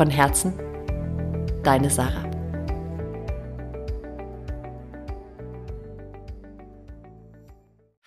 Von Herzen, deine Sarah.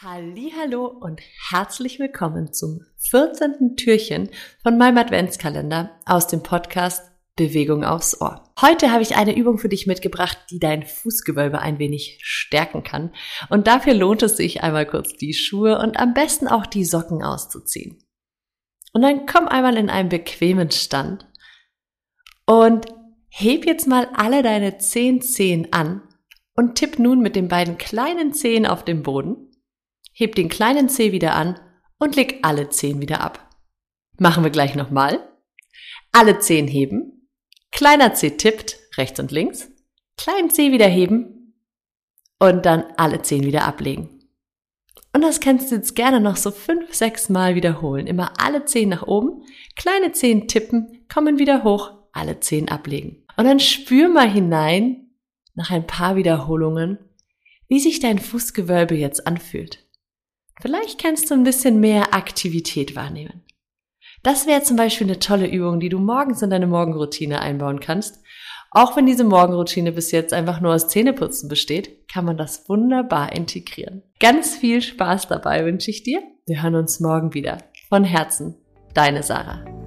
Hallo und herzlich willkommen zum 14. Türchen von meinem Adventskalender aus dem Podcast Bewegung aufs Ohr. Heute habe ich eine Übung für dich mitgebracht, die dein Fußgewölbe ein wenig stärken kann. Und dafür lohnt es sich einmal kurz die Schuhe und am besten auch die Socken auszuziehen. Und dann komm einmal in einen bequemen Stand und heb jetzt mal alle deine zehn Zehen an und tipp nun mit den beiden kleinen Zehen auf den Boden. Heb den kleinen Zeh wieder an und leg alle Zehen wieder ab. Machen wir gleich nochmal. Alle Zehen heben. Kleiner Zeh tippt rechts und links. Kleinen Zeh wieder heben. Und dann alle Zehen wieder ablegen. Und das kannst du jetzt gerne noch so fünf, sechs Mal wiederholen. Immer alle Zehen nach oben, kleine Zehen tippen, kommen wieder hoch, alle zehn ablegen. Und dann spür mal hinein, nach ein paar Wiederholungen, wie sich dein Fußgewölbe jetzt anfühlt. Vielleicht kannst du ein bisschen mehr Aktivität wahrnehmen. Das wäre zum Beispiel eine tolle Übung, die du morgens in deine Morgenroutine einbauen kannst. Auch wenn diese Morgenroutine bis jetzt einfach nur aus Zähneputzen besteht, kann man das wunderbar integrieren. Ganz viel Spaß dabei wünsche ich dir. Wir hören uns morgen wieder. Von Herzen, deine Sarah.